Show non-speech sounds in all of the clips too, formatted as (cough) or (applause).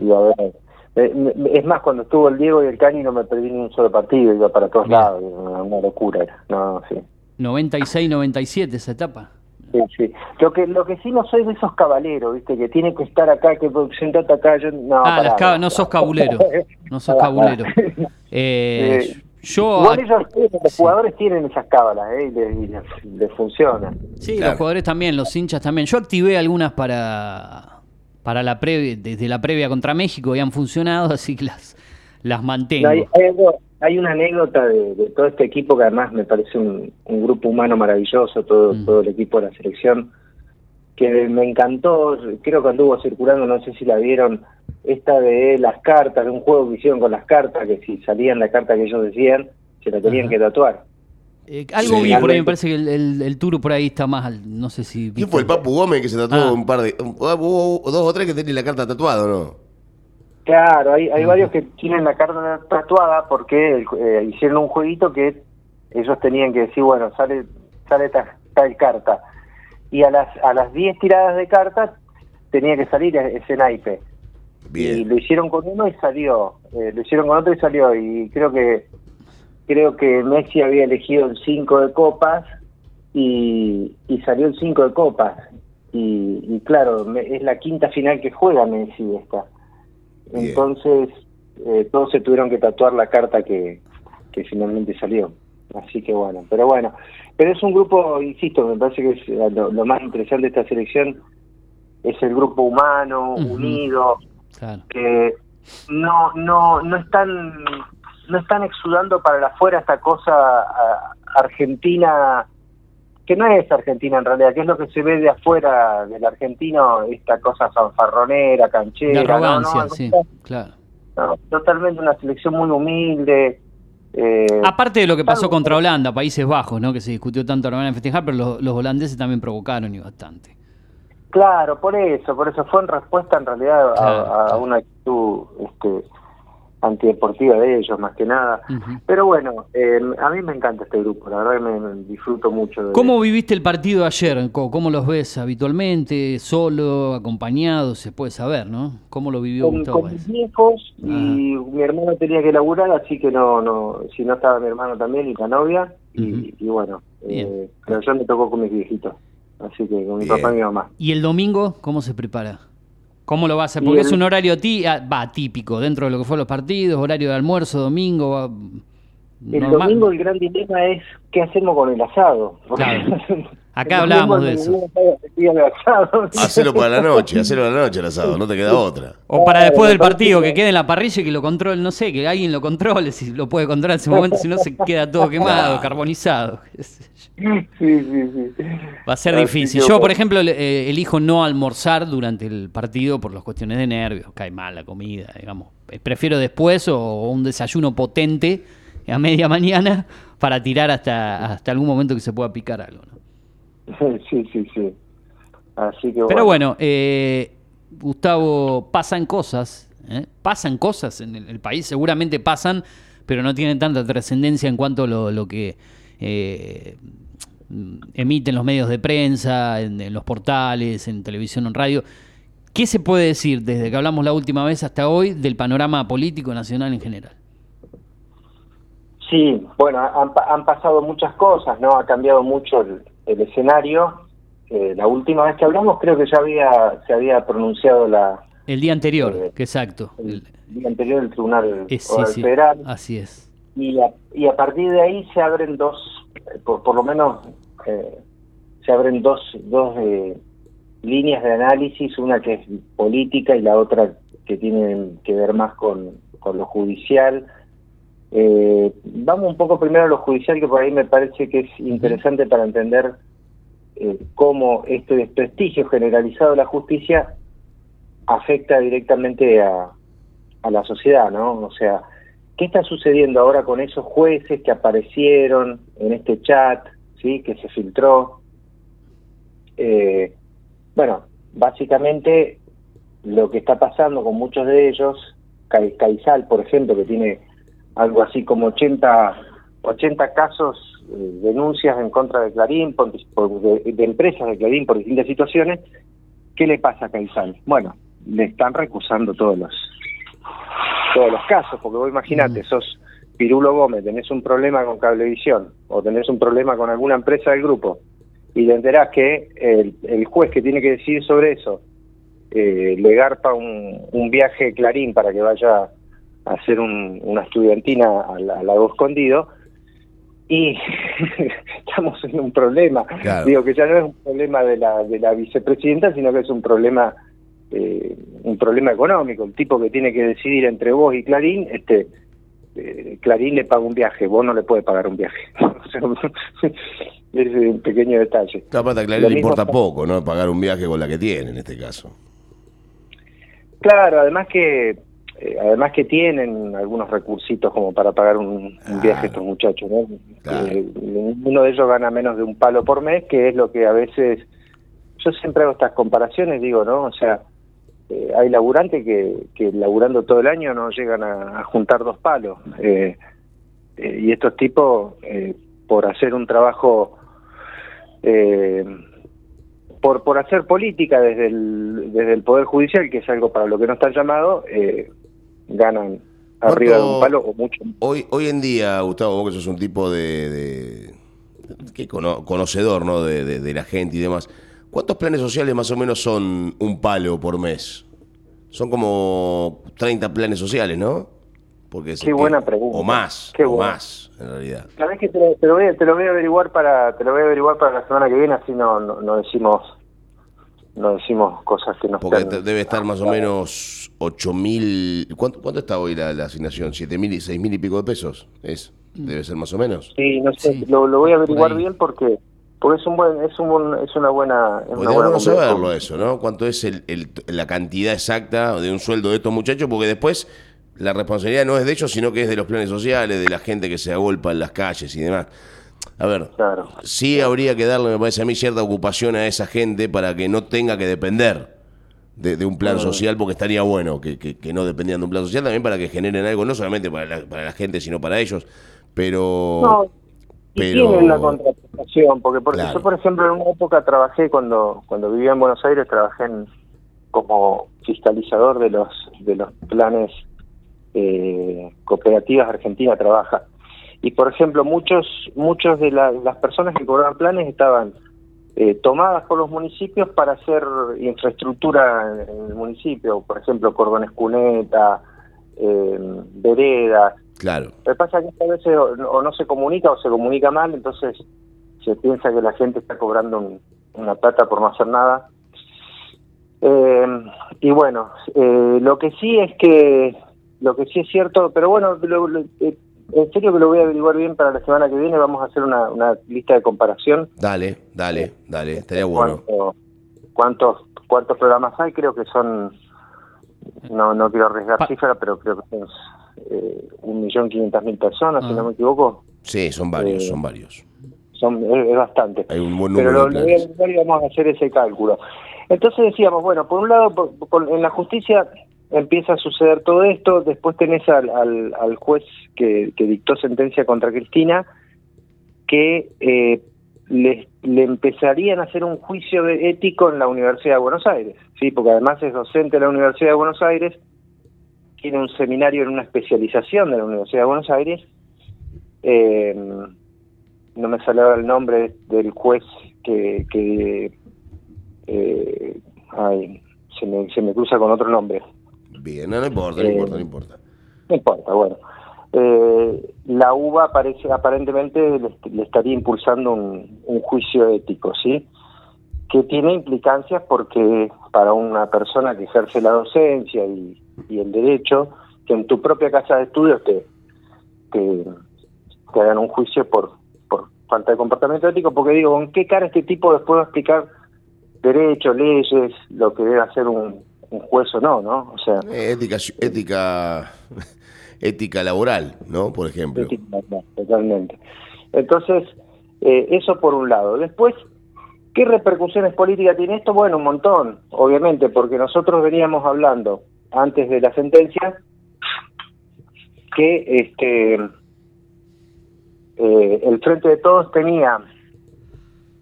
Iba a ver, es más, cuando estuvo el Diego y el Cani no me perdí ni un solo partido, iba para todos lados, una, locura era. No, sí. 96-97 esa etapa. Sí, sí. Lo que, lo que sí no soy de esos cabaleros, ¿viste? Que tiene que estar acá, que sentate acá. Yo, no, ah, no sos cabulero. No sos cabulero. (laughs) Eh, eh, yo Igual ellos, los jugadores tienen esas cábalas, ¿eh? Y les, funciona. Sí, los jugadores también, los hinchas también. Yo activé algunas para, para la previa, desde la previa contra México han funcionado, (laughs) así que las, las mantengo. Hay, hay, una anécdota de, todo este equipo que además me parece un, grupo humano maravilloso, todo, mm. todo el equipo de la selección, que me encantó, creo que anduvo circulando, no sé si la vieron, esta de las cartas, de un juego que hicieron con las cartas, que si salían la carta que ellos decían, se la tenían que tatuar. Eh, algo vi por ahí, me parece que el, el, Turo por ahí está más, no sé si... ¿Quién fue el Papu Gómez que se tatuó ah. un par de... Hubo dos o tres que tenían la carta tatuada, ¿no? Claro, hay, hay varios que tienen la carta tatuada porque eh, hicieron un jueguito que ellos tenían que decir, bueno, sale sale tal, carta. Y a las a las 10 tiradas de cartas tenía que salir e-, ese naipe. Y lo hicieron con uno y salió, eh, lo hicieron con otro y salió. Y creo que creo que Messi había elegido el 5 de copas y, y salió el 5 de copas. Y, claro, es la quinta final que juega Messi esta. Entonces, eh, todos se tuvieron que tatuar la carta que, que finalmente salió. Así que bueno, pero bueno, pero es un grupo, insisto, me parece que es eh, lo, más interesante de esta selección es el grupo humano, unido, que no, no, no están, no están exudando para la afuera esta cosa argentina, que no es argentina en realidad, que es lo que se ve de afuera del argentino, esta cosa fanfarronera, canchera. no, sí, claro. totalmente una selección muy humilde. Eh, Aparte de lo que pasó contra Holanda, Países Bajos, ¿no? que se discutió tanto la van a festejar, pero los, los holandeses también provocaron y bastante. Claro, por eso, por eso fue en respuesta en realidad a, una actitud este, antideportiva de ellos, más que nada. Pero bueno, eh, a mí me encanta este grupo, la verdad que me, disfruto mucho. De ¿Cómo viviste el partido ayer? ¿Cómo los ves habitualmente? ¿Solo? ¿Acompañado? Se puede saber, ¿no? ¿Cómo lo vivió con, Con mis hijos y mi hermano tenía que laburar, así que no, no, si no estaba mi hermano también y la novia, y, bueno, eh, pero yo me tocó con mis viejitos. Así que con mi papá y mi mamá. ¿Y el domingo cómo se prepara? ¿Cómo lo va a hacer? Porque es un horario ah, va típico dentro de lo que fue los partidos, horario de almuerzo, domingo. el domingo el gran dilema es qué hacemos con el asado. Claro. (laughs) Acá hablábamos de eso. (laughs) Hacelo para la noche, hacelo para la noche el asado, no te queda otra. O para después del partido, que quede en la parrilla y que lo controle, no sé, que alguien lo controle, si lo puede controlar en ese momento, si no se queda todo (laughs) quemado, carbonizado. Sí, sí, sí. Va a ser difícil. Yo, por ejemplo, eh, elijo no almorzar durante el partido por las cuestiones de nervios, cae mal la comida, digamos. Eh, prefiero después o un desayuno potente a media mañana para tirar hasta, hasta algún momento que se pueda picar algo, ¿no? (laughs) Sí, sí, sí. Así que Pero bueno, eh, Gustavo, pasan cosas, ¿eh? pasan cosas en el, país, seguramente pasan, pero no tienen tanta trascendencia en cuanto a lo, que eh, emiten los medios de prensa, en, los portales, en televisión, en radio. ¿Qué se puede decir desde que hablamos la última vez hasta hoy del panorama político nacional en general? Sí, bueno, han, han pasado muchas cosas, ¿no? Ha cambiado mucho el, el escenario. Eh, la última vez que hablamos creo que ya había se había pronunciado la... El día anterior, eh, exacto. El, día anterior el Tribunal Federal. Así es. Y a, y a partir de ahí se abren dos, por, por lo menos se abren dos, dos líneas de análisis, una que es política y la otra que tiene que ver más con, con lo judicial. Eh, vamos un poco primero a lo judicial, que por ahí me parece que es interesante para entender eh, cómo este desprestigio generalizado de la justicia afecta directamente a, la sociedad, ¿no? O sea, ¿qué está sucediendo ahora con esos jueces que aparecieron en este chat, ¿sí? Que se filtró. Eh, bueno, básicamente lo que está pasando con muchos de ellos, Caizal, por ejemplo, que tiene algo así como 80, 80 casos, denuncias en contra de Clarín, de, empresas de Clarín por distintas situaciones. ¿Qué le pasa a Caizal? Bueno, le están recusando todos los todos los casos, porque vos imaginate, sos Pirulo Gómez, tenés un problema con Cablevisión o tenés un problema con alguna empresa del grupo y te enterás que el, juez que tiene que decidir sobre eso eh, le garpa un, viaje Clarín para que vaya a hacer una estudiantina al, lago escondido y (laughs) estamos en un problema. Digo que ya no es un problema de la, de la vicepresidenta, sino que es un problema eh, un problema económico. El tipo que tiene que decidir entre vos y Clarín, este eh, Clarín le paga un viaje, vos no le puedes pagar un viaje. (laughs) (laughs) es un pequeño detalle. Capaz a Clarín le importa poco, ¿no? Pagar un viaje con la que tiene en este caso. Claro, además que eh, además que tienen algunos recursitos como para pagar un, viaje estos muchachos, ¿no? uno de ellos gana menos de un palo por mes, que es lo que a veces yo siempre hago estas comparaciones, digo, ¿no? O sea, eh, hay laburantes que, que laburando todo el año no llegan a, juntar dos palos. Eh, eh, y estos tipos, por hacer un trabajo, por, por hacer política desde el, desde el Poder Judicial, que es algo para lo que no están llamados, ganan arriba de un palo o mucho. Hoy, hoy en día, Gustavo, vos que sos un tipo de, que conocedor ¿no? de, de la gente y demás, ¿Cuántos planes sociales más o menos son un palo por mes? Son como 30 planes sociales, ¿no? Porque Qué buena pregunta. O más, o más, en realidad. Sabes que te, lo voy, te, lo voy, a averiguar para te lo voy a averiguar para la semana que viene, así no, no, decimos no decimos cosas que no Porque debe estar más o menos 8 mil... ¿Cuánto, ¿Cuánto está hoy la, asignación? ¿7 mil y 6 mil y pico de pesos? ¿Es? ¿Debe ser más o menos? Sí, no sé, lo, lo, voy a averiguar bien porque porque es un buen, es un es una buena, es una buena saberlo eso, ¿no? ¿Cuánto es el, la cantidad exacta de un sueldo de estos muchachos? Porque después la responsabilidad no es de ellos, sino que es de los planes sociales, de la gente que se agolpa en las calles y demás. A ver, sí habría que darle, me parece a mí, cierta ocupación a esa gente para que no tenga que depender de, un plan social, porque estaría bueno que, que, no dependían de un plan social, también para que generen algo, no solamente para la, para la gente, sino para ellos. Pero y tienen la contraprestación, porque por, yo, por ejemplo, en una época trabajé, cuando cuando vivía en Buenos Aires, trabajé como fiscalizador de los de los planes eh, cooperativas Argentina Trabaja. Y, por ejemplo, muchos muchos de las personas que cobraban planes estaban eh, tomadas por los municipios para hacer infraestructura en, el municipio, por ejemplo, cordones cuneta, eh, veredas, Claro. Lo que pasa es que a veces o, no se comunica o se comunica mal, entonces se piensa que la gente está cobrando una plata por no hacer nada. Eh, y bueno, eh, lo que sí es que, lo que sí es cierto, pero bueno, eh, en serio que lo voy a averiguar bien para la semana que viene, vamos a hacer una, lista de comparación. Dale, dale, dale, estaría bueno. ¿Cuántos, cuántos programas hay? Creo que son, no, no quiero arriesgar cifras, pero creo que son eh, un millón quinientas mil personas, si no me equivoco. Sí, son varios, eh, son varios. Son, es, bastante. Hay un buen número Pero lo, vamos a hacer ese cálculo. Entonces decíamos, bueno, por un lado, en la justicia empieza a suceder todo esto, después tenés al, al, juez que, dictó sentencia contra Cristina, que eh, le, empezarían a hacer un juicio de ético en la Universidad de Buenos Aires, sí, porque además es docente de la Universidad de Buenos Aires, tiene un seminario en una especialización de la Universidad de Buenos Aires. Eh, no me ahora el nombre del juez que, que eh, ay, se, me, se me cruza con otro nombre. Bien, no, importa, no importa, no importa. No importa, bueno. Eh, la UBA parece, aparentemente le, estaría impulsando un, un, juicio ético, ¿sí? Que tiene implicancias porque para una persona que ejerce la docencia y, y el derecho que en tu propia casa de estudios te, te, hagan un juicio por, por falta de comportamiento ético, porque digo, ¿con qué cara este tipo después va a explicar derechos, leyes, lo que debe hacer un, un juez o no, ¿no? O sea, ética, ética, (laughs) ética laboral, ¿no? Por ejemplo. totalmente. Entonces, eh, eso por un lado. Después, ¿qué repercusiones políticas tiene esto? Bueno, un montón, obviamente, porque nosotros veníamos hablando antes de la sentencia que este eh, el Frente de Todos tenía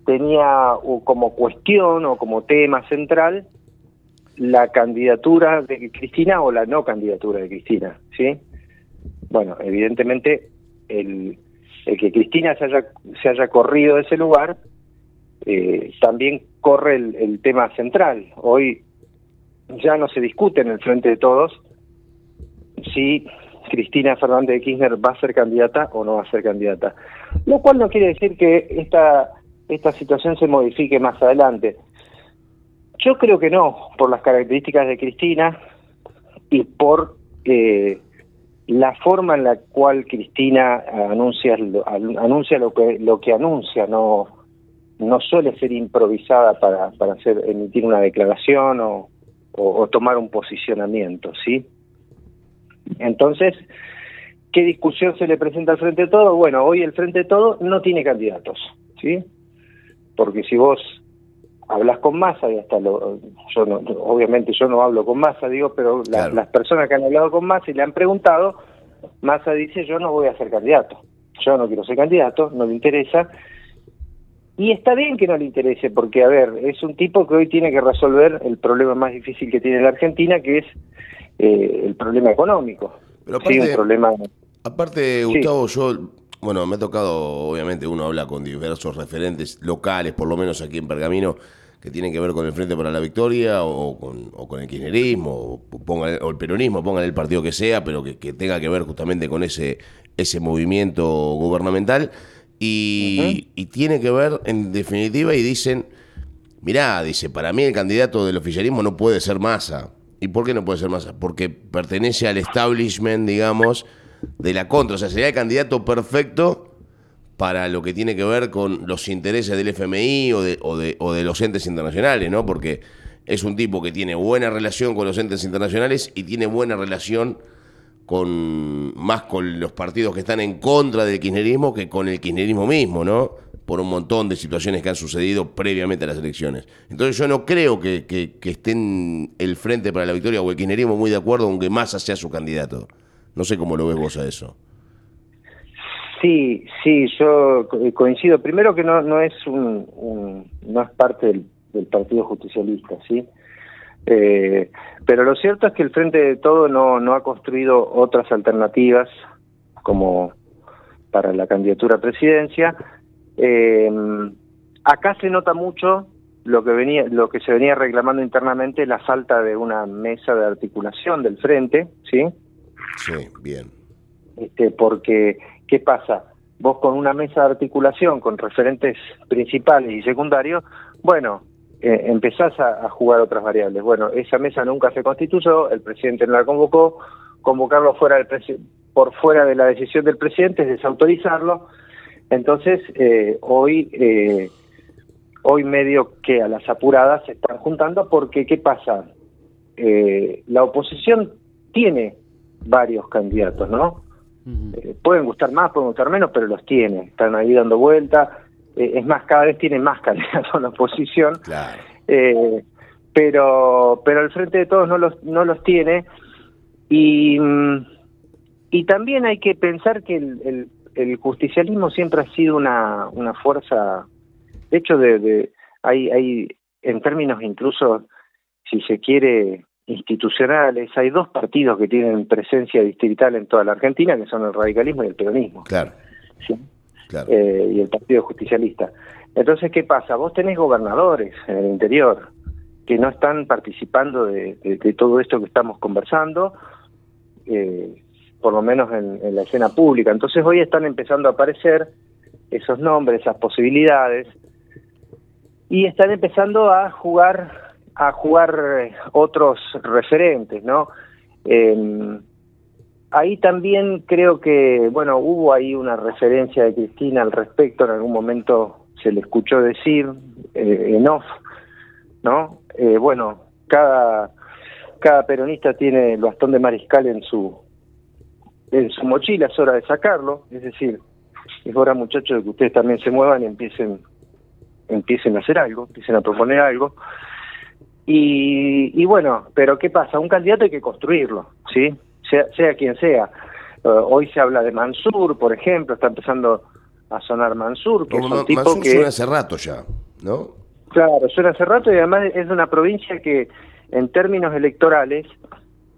tenía como cuestión o como tema central la candidatura de Cristina o la no candidatura de Cristina, ¿sí? Bueno, evidentemente el, que Cristina se haya, se haya corrido de ese lugar eh, también corre el, tema central. Hoy ya no se discute en el frente de todos si Cristina Fernández de Kirchner va a ser candidata o no va a ser candidata. Lo cual no quiere decir que esta, esta situación se modifique más adelante. Yo creo que no, por las características de Cristina y por eh, la forma en la cual Cristina anuncia, lo que lo que anuncia, no no suele ser improvisada para, para hacer, emitir una declaración o, o, tomar un posicionamiento, ¿sí? Entonces, ¿qué discusión se le presenta al Frente de Todo? Bueno, hoy el Frente de Todo no tiene candidatos, ¿sí? Porque si vos hablas con Massa y hasta lo, yo no, obviamente yo no hablo con Massa, digo, pero las personas que han hablado con Massa y le han preguntado, Massa dice yo no voy a ser candidato, yo no quiero ser candidato, no le interesa, y está bien que no le interese, porque, a ver, es un tipo que hoy tiene que resolver el problema más difícil que tiene la Argentina, que es eh, el problema económico. Pero aparte, problema... aparte Gustavo, yo, bueno, me ha tocado, obviamente, uno habla con diversos referentes locales, por lo menos aquí en Pergamino, que tienen que ver con el Frente para la Victoria o con, o con el kirchnerismo o, pongan, o el peronismo, pongan el partido que sea, pero que, que tenga que ver justamente con ese, ese movimiento gubernamental. Y, tiene que ver, en definitiva, y dicen, mirá, dice, para mí el candidato del oficialismo no puede ser Massa. ¿Y por qué no puede ser Massa? Porque pertenece al establishment, digamos, de la contra. O sea, sería el candidato perfecto para lo que tiene que ver con los intereses del FMI o de, o de, o de los entes internacionales, ¿no? Porque es un tipo que tiene buena relación con los entes internacionales y tiene buena relación con más con los partidos que están en contra del kirchnerismo que con el kirchnerismo mismo, ¿no? Por un montón de situaciones que han sucedido previamente a las elecciones. Entonces yo no creo que, que, estén el Frente para la Victoria o el kirchnerismo muy de acuerdo con que Massa sea su candidato. No sé cómo lo ves vos a eso. Sí, sí, yo coincido. Primero que no, no es un, no es parte del, Partido Justicialista, ¿sí? Eh, pero lo cierto es que el Frente de Todo no, no ha construido otras alternativas como para la candidatura a presidencia. Eh, acá se nota mucho lo que venía, lo que se venía reclamando internamente, la falta de una mesa de articulación del frente, ¿sí? Sí, bien. Este, porque, ¿qué pasa? Vos con una mesa de articulación, con referentes principales y secundarios, bueno, eh, empezás a, jugar otras variables. Bueno, esa mesa nunca se constituyó, el presidente no la convocó, convocarlo fuera del por fuera de la decisión del presidente es desautorizarlo. Entonces, eh, hoy, eh, hoy medio que a las apuradas se están juntando porque, ¿qué pasa? la oposición tiene varios candidatos, ¿no? pueden gustar más, pueden gustar menos, pero los tiene, están ahí dando vuelta. Eh, es más, cada vez tiene más (laughs) candidatos la oposición, eh, pero, pero el Frente de Todos no los, no los tiene, y, y también hay que pensar que el, el, justicialismo siempre ha sido una, una fuerza, de hecho, de, hay, hay, en términos incluso, si se quiere, institucionales, hay dos partidos que tienen presencia distrital en toda la Argentina, que son el radicalismo y el peronismo. Claro. ¿sí? Eh, y el Partido Justicialista. Entonces, ¿qué pasa? Vos tenés gobernadores en el interior que no están participando de, todo esto que estamos conversando, eh, por lo menos en, la escena pública. Entonces hoy están empezando a aparecer esos nombres, esas posibilidades, y están empezando a jugar a jugar eh, otros referentes, ¿no? ahí también creo que, bueno, hubo ahí una referencia de Cristina al respecto, en algún momento se le escuchó decir eh, en off, ¿no? Eh, bueno, cada, cada peronista tiene el bastón de mariscal en su, en su mochila, es hora de sacarlo, es decir, es hora muchachos de que ustedes también se muevan y empiecen, empiecen a hacer algo, empiecen a proponer algo. Y, y bueno, pero ¿qué pasa? Un candidato hay que construirlo, ¿sí? sea, quien sea. Eh, hoy se habla de Mansur, por ejemplo, está empezando a sonar Mansur, que es un tipo que... suena hace rato ya, ¿no? Claro, suena hace rato y además es de una provincia que, en términos electorales,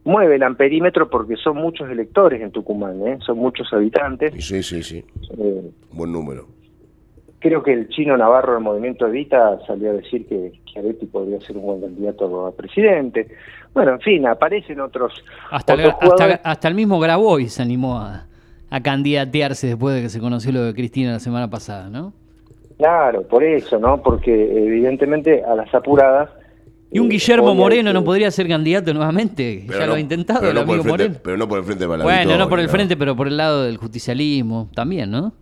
mueve el amperímetro porque son muchos electores en Tucumán, ¿eh? son muchos habitantes. Sí, sí, sí. Eh, Buen número. Creo que el chino Navarro del movimiento Evita salió a decir que, que Aretti podría ser un buen candidato a presidente. Bueno, en fin, aparecen otros, Hasta, otros hasta, hasta el mismo Grabois se animó a, a candidatearse después de que se conoció lo de Cristina la semana pasada, ¿no? Claro, por eso, ¿no? Porque evidentemente a las apuradas... Y un eh, Guillermo Moreno que- no podría ser candidato nuevamente, Pero ya no- lo ha intentado pero el no por amigo frente- Moreno. Pero no por el frente la Bueno, no por el frente, pero por el lado del justicialismo también, ¿no?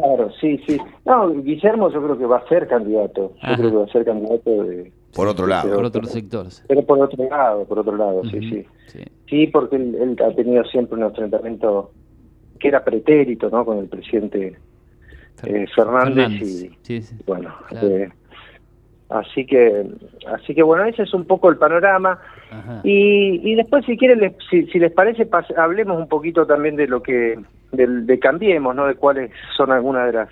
Claro, sí, sí. No, Guillermo yo creo que va a ser candidato. Yo Ajá. creo que va a ser candidato de... Por otro lado. Pero- Por otro sector. sí. Pero por otro lado, por otro lado, sí, sí. sí. Sí, porque él, él ha tenido siempre un enfrentamiento que era pretérito, ¿no? Con el presidente eh, Fernández, y Sí, sí. bueno, Claro. eh, así que, así que bueno, ese es un poco el panorama. Ajá. Y, y después, si quieren, les- si, si les parece, hablemos un poquito también de lo que, del- de, Cambiemos, ¿no? De cuáles son algunas de las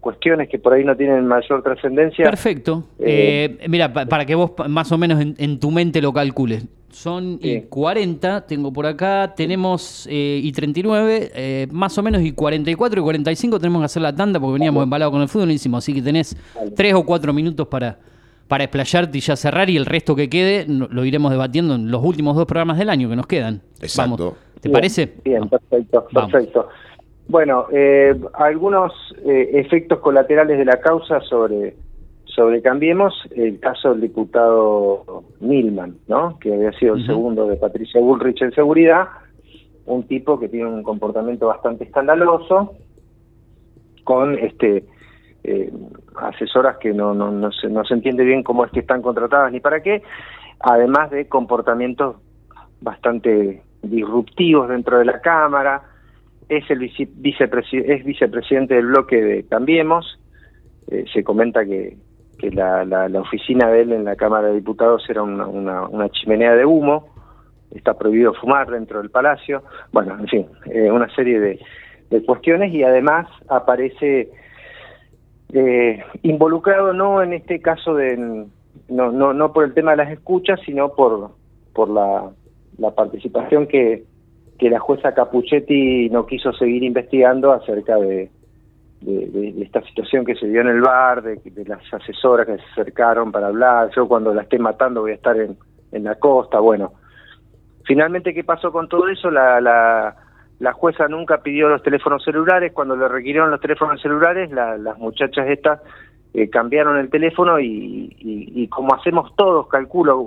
cuestiones que por ahí no tienen mayor trascendencia. Perfecto. Eh, Eh, mira, pa- para que vos más o menos en, en tu mente lo calcules. Son y Sí. 40, tengo por acá, tenemos eh, y 39, eh, más o menos y 44 y 45 tenemos que hacer la tanda porque veníamos embalados con el fútbol, hicimos, así que tenés Vale. tres o cuatro minutos para, para explayarte y ya cerrar y el resto que quede lo iremos debatiendo en los últimos dos programas del año que nos quedan. Exacto. Vamos. ¿Te Bien, parece? Bien, perfecto, Vamos. perfecto. Bueno, eh, algunos eh, efectos colaterales de la causa sobre, sobre Cambiemos, el caso del diputado Milman, ¿no? que había sido el segundo de Patricia Bullrich en seguridad, un tipo que tiene un comportamiento bastante escandaloso, con este eh, asesoras que no, no, no, se, no se entiende bien cómo es que están contratadas ni para qué, además de comportamientos bastante disruptivos dentro de la Cámara, es el vice- vicepresi- es vicepresidente del bloque de Cambiemos, Eh, se comenta que, la, oficina de él en la Cámara de Diputados era una, chimenea de humo, está prohibido fumar dentro del palacio, bueno, en fin, eh, una serie de, de cuestiones y además aparece eh, involucrado no en este caso de no, no, no por el tema de las escuchas, sino por, por la, la participación que, que la jueza Capuchetti no quiso seguir investigando acerca de, de, esta situación que se dio en el bar, de, de las asesoras que se acercaron para hablar, yo cuando la esté matando voy a estar en, en la costa, bueno. Finalmente, ¿qué pasó con todo eso? La, la, la jueza nunca pidió los teléfonos celulares, cuando le requirieron los teléfonos celulares, la- las muchachas estas eh, cambiaron el teléfono y, y, y como hacemos todos, calculo,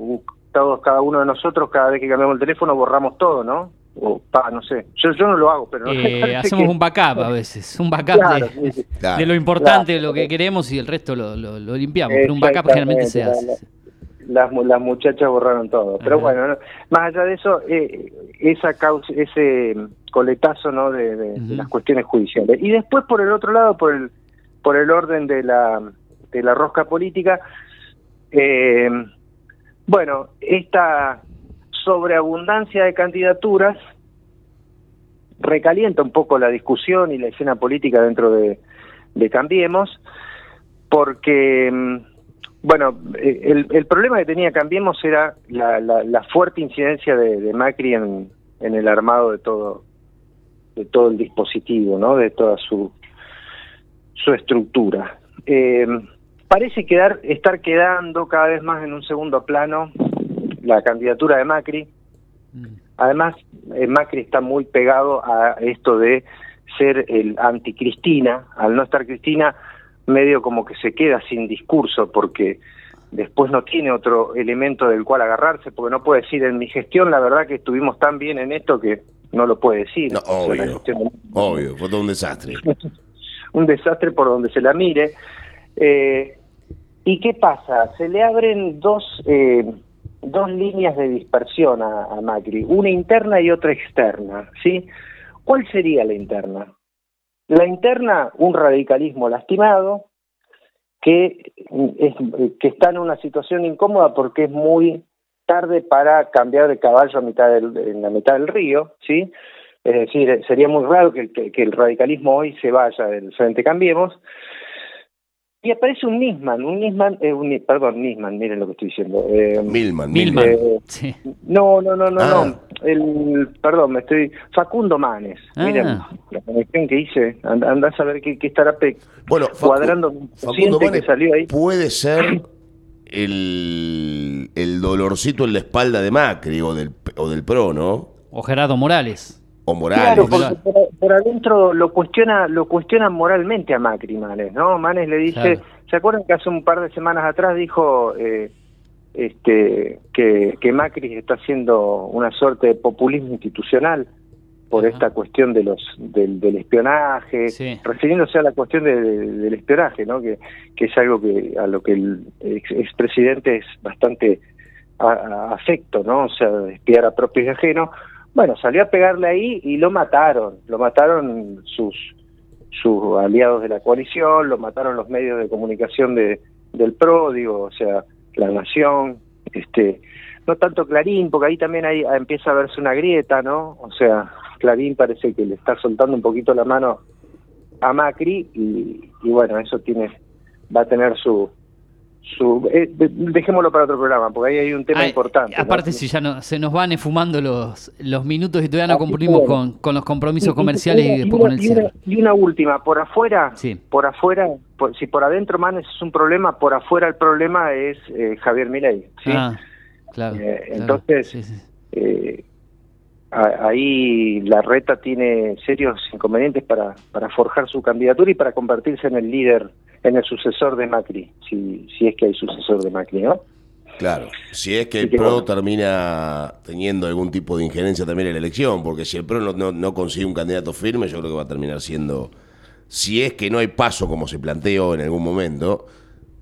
todos, cada uno de nosotros, cada vez que cambiamos el teléfono borramos todo, ¿no? O, pa, no sé, yo, yo no lo hago, pero... Eh, (laughs) hacemos que- un backup a veces, un backup Claro, de, sí, sí. (laughs) Claro. de lo importante, Claro. de lo que queremos y el resto lo, lo- lo limpiamos. Pero un backup generalmente se hace. Las, mu- las muchachas borraron todo. Pero Ajá. bueno, no, más allá de eso, eh, esa causa, ese coletazo no de, de- las cuestiones judiciales. Y después, por el otro lado, por el, por el orden de la, de la rosca política, eh, bueno, esta sobreabundancia de candidaturas recalienta un poco la discusión y la escena política dentro de, Cambiemos, porque, mm, bueno, el, problema que tenía Cambiemos era la, fuerte incidencia de, Macri en, el armado de todo de todo el dispositivo, ¿no? De toda su su estructura. Eh, parece quedar estar quedando cada vez más en un segundo plano la candidatura de Macri. Mm. Además, eh, Macri está muy pegado a esto de ser el anti-Cristina. Al no estar Cristina, medio como que se queda sin discurso porque después no tiene otro elemento del cual agarrarse, porque no puede decir en mi gestión la verdad que estuvimos tan bien en esto que no lo puede decir. No, obvio. Obvio, fue todo un desastre. (laughs) un desastre por donde se la mire. Eh, ¿Y qué pasa? Se le abren dos, eh, dos líneas de dispersión a, Macri, una interna y otra externa, ¿sí? ¿Cuál sería la interna? La interna, un radicalismo lastimado, que, es, que está en una situación incómoda porque es muy tarde para cambiar de caballo a mitad del, en la mitad del río, ¿sí? Es decir, sería muy raro que, que- que el radicalismo hoy se vaya del Frente Cambiemos. Y aparece un Nisman, un Nisman, eh, un, perdón, Nisman, miren lo que estoy diciendo. Eh, Milman. Milman. eh, Sí. no, no, no, no, Ah. no. El, perdón, me estoy. Facundo Manes. Ah. Miren la conexión que hice. And- Andás a ver qué, qué estará pe- Bueno, Facu- cuadrando un Facundo Manes que salió ahí. puede ser (coughs) el, el dolorcito en la espalda de Macri o del, o del PRO, ¿no? O Gerardo Morales. O Morales. Claro, porque por, por adentro lo cuestiona, lo cuestiona moralmente a Macri, Manes, ¿no? Manes le dice, Claro. ¿se acuerdan que hace un par de semanas atrás dijo eh, este que, que Macri está haciendo una suerte de populismo institucional por Ajá. esta cuestión de los del, del espionaje, Sí. refiriéndose a la cuestión de- de- del espionaje, ¿no? Que, que es algo que a lo que el ex- expresidente es bastante a- a- afecto, ¿no? O sea, espiar a propios y ajenos. Bueno, salió a pegarle ahí y lo mataron. Lo mataron sus sus aliados de la coalición, lo mataron los medios de comunicación de, del PRO, digo, o sea, La Nación, este, no tanto Clarín, porque ahí también hay, empieza a verse una grieta, ¿no? O sea, Clarín parece que le está soltando un poquito la mano a Macri y, y bueno, eso tiene va a tener su su eh, de- dejémoslo para otro programa, porque ahí hay un tema Ay, importante. ¿no? Aparte, si ya no, se nos van esfumando los, los minutos y todavía no cumplimos con, con los compromisos Y- y- comerciales y, una- después con el y una, cierre. y una última, por afuera, Sí. por afuera, por- si por adentro Manes es un problema, por afuera el problema es eh, Javier Milei, ¿sí? Ah, claro. Eh, claro. entonces- Sí. Eh, ahí la reta tiene serios inconvenientes para, para forjar su candidatura y para convertirse en el líder, en el sucesor de Macri, si, si es que hay sucesor de Macri, ¿no? Claro, si es que el PRO termina teniendo algún tipo de injerencia también en la elección, porque si el PRO no, no, no consigue un candidato firme, yo creo que va a terminar siendo, si es que no hay paso como se planteó en algún momento,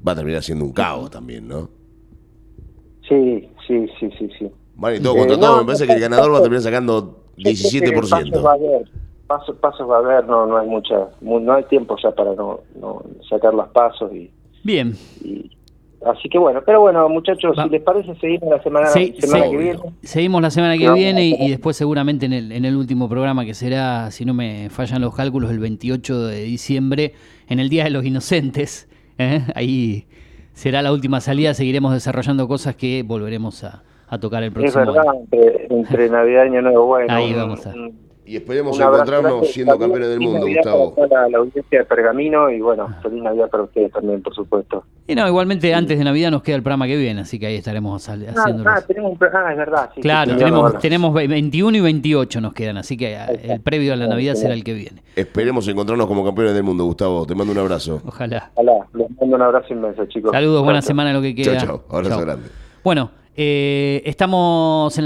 va a terminar siendo un caos también, ¿no? Sí, sí, sí, sí, sí. Van y todo Eh, contra no, todo, me parece que el ganador va a terminar sacando Yo creo que Pasos va a 17%. haber, pasos, pasos va a haber, no, no hay mucha, mu- no hay tiempo ya para no, no sacar las pasos y, Bien. y- así que bueno, pero bueno muchachos, Va. si les parece seguimos la semana, semana que viene. Seguimos la semana que No, viene y, después seguramente en el, en el último programa que será, si no me fallan los cálculos, el 28 de diciembre, en el Día de los Inocentes. ¿eh? Ahí será la última salida, seguiremos desarrollando cosas que volveremos a, a tocar el Es próximo verdad, año. entre, entre (laughs) Navidad y Año Nuevo, bueno. Ahí vamos a- Y esperemos encontrarnos siendo campeones del mundo, Navidad Gustavo. Para la, audiencia de Pergamino y bueno, feliz Navidad para ustedes también, por supuesto. Y no, igualmente antes de Navidad nos queda el programa que viene, así que ahí estaremos Ah, haciendo ah, los- tenemos un pro- ah, es verdad. sí, Claro, sí, tenemos, bueno. tenemos ve- 21 y 28 nos quedan, así que está. el previo a la Navidad será el que viene. Esperemos encontrarnos como campeones del mundo, Gustavo. Te mando un abrazo. Ojalá. Ojalá, les mando un abrazo inmenso, chicos. Saludos, buena semana lo que queda. Chao, chao. Abrazo Chao. grande. Bueno, eh, estamos en la